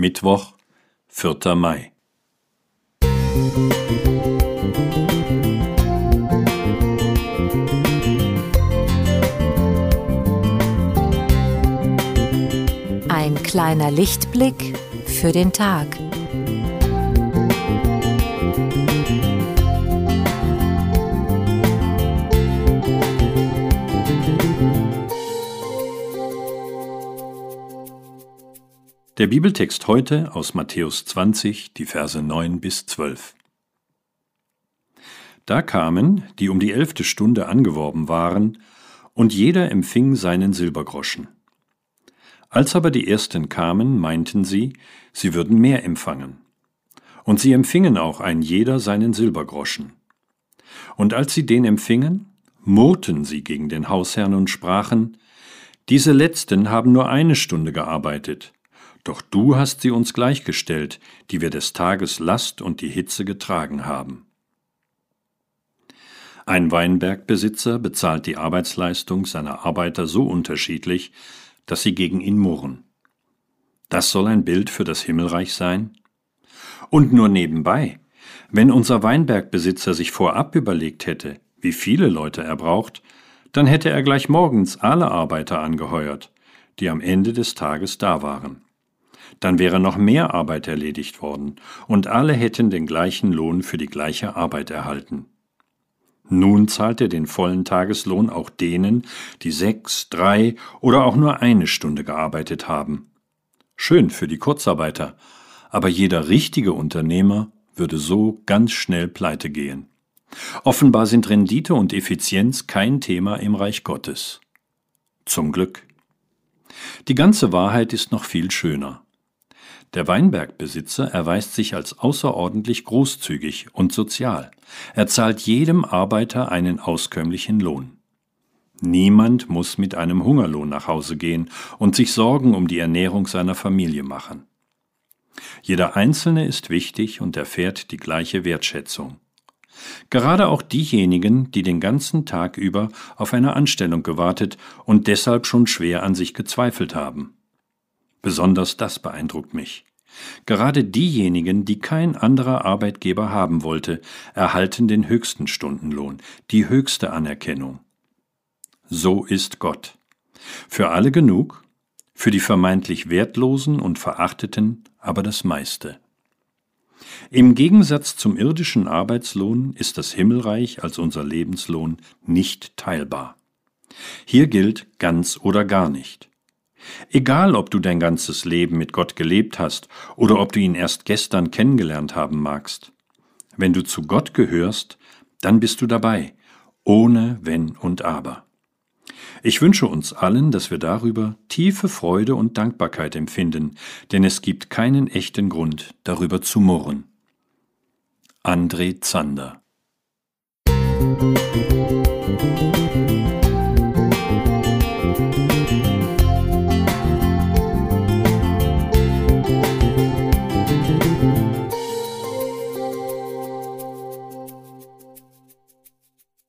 Mittwoch, 4. Mai. Ein kleiner Lichtblick für den Tag. Der Bibeltext heute aus Matthäus 20, die Verse 9 bis 12. Da kamen, die um die elfte Stunde angeworben waren, und jeder empfing seinen Silbergroschen. Als aber die ersten kamen, meinten sie, sie würden mehr empfangen. Und sie empfingen auch ein jeder seinen Silbergroschen. Und als sie den empfingen, murrten sie gegen den Hausherrn und sprachen, diese letzten haben nur eine Stunde gearbeitet, doch du hast sie uns gleichgestellt, die wir des Tages Last und die Hitze getragen haben. Ein Weinbergbesitzer bezahlt die Arbeitsleistung seiner Arbeiter so unterschiedlich, dass sie gegen ihn murren. Das soll ein Bild für das Himmelreich sein? Und nur nebenbei, wenn unser Weinbergbesitzer sich vorab überlegt hätte, wie viele Leute er braucht, dann hätte er gleich morgens alle Arbeiter angeheuert, die am Ende des Tages da waren. Dann wäre noch mehr Arbeit erledigt worden, und alle hätten den gleichen Lohn für die gleiche Arbeit erhalten. Nun zahlt er den vollen Tageslohn auch denen, die sechs, drei oder auch nur eine Stunde gearbeitet haben. Schön für die Kurzarbeiter, aber jeder richtige Unternehmer würde so ganz schnell pleite gehen. Offenbar sind Rendite und Effizienz kein Thema im Reich Gottes. Zum Glück. Die ganze Wahrheit ist noch viel schöner. Der Weinbergbesitzer erweist sich als außerordentlich großzügig und sozial. Er zahlt jedem Arbeiter einen auskömmlichen Lohn. Niemand muss mit einem Hungerlohn nach Hause gehen und sich Sorgen um die Ernährung seiner Familie machen. Jeder Einzelne ist wichtig und erfährt die gleiche Wertschätzung. Gerade auch diejenigen, die den ganzen Tag über auf eine Anstellung gewartet und deshalb schon schwer an sich gezweifelt haben. Besonders das beeindruckt mich. Gerade diejenigen, die kein anderer Arbeitgeber haben wollte, erhalten den höchsten Stundenlohn, die höchste Anerkennung. So ist Gott. Für alle genug, für die vermeintlich Wertlosen und Verachteten aber das meiste. Im Gegensatz zum irdischen Arbeitslohn ist das Himmelreich als unser Lebenslohn nicht teilbar. Hier gilt ganz oder gar nicht. Egal, ob du dein ganzes Leben mit Gott gelebt hast oder ob du ihn erst gestern kennengelernt haben magst. Wenn du zu Gott gehörst, dann bist du dabei, ohne Wenn und Aber. Ich wünsche uns allen, dass wir darüber tiefe Freude und Dankbarkeit empfinden, denn es gibt keinen echten Grund, darüber zu murren. André Zander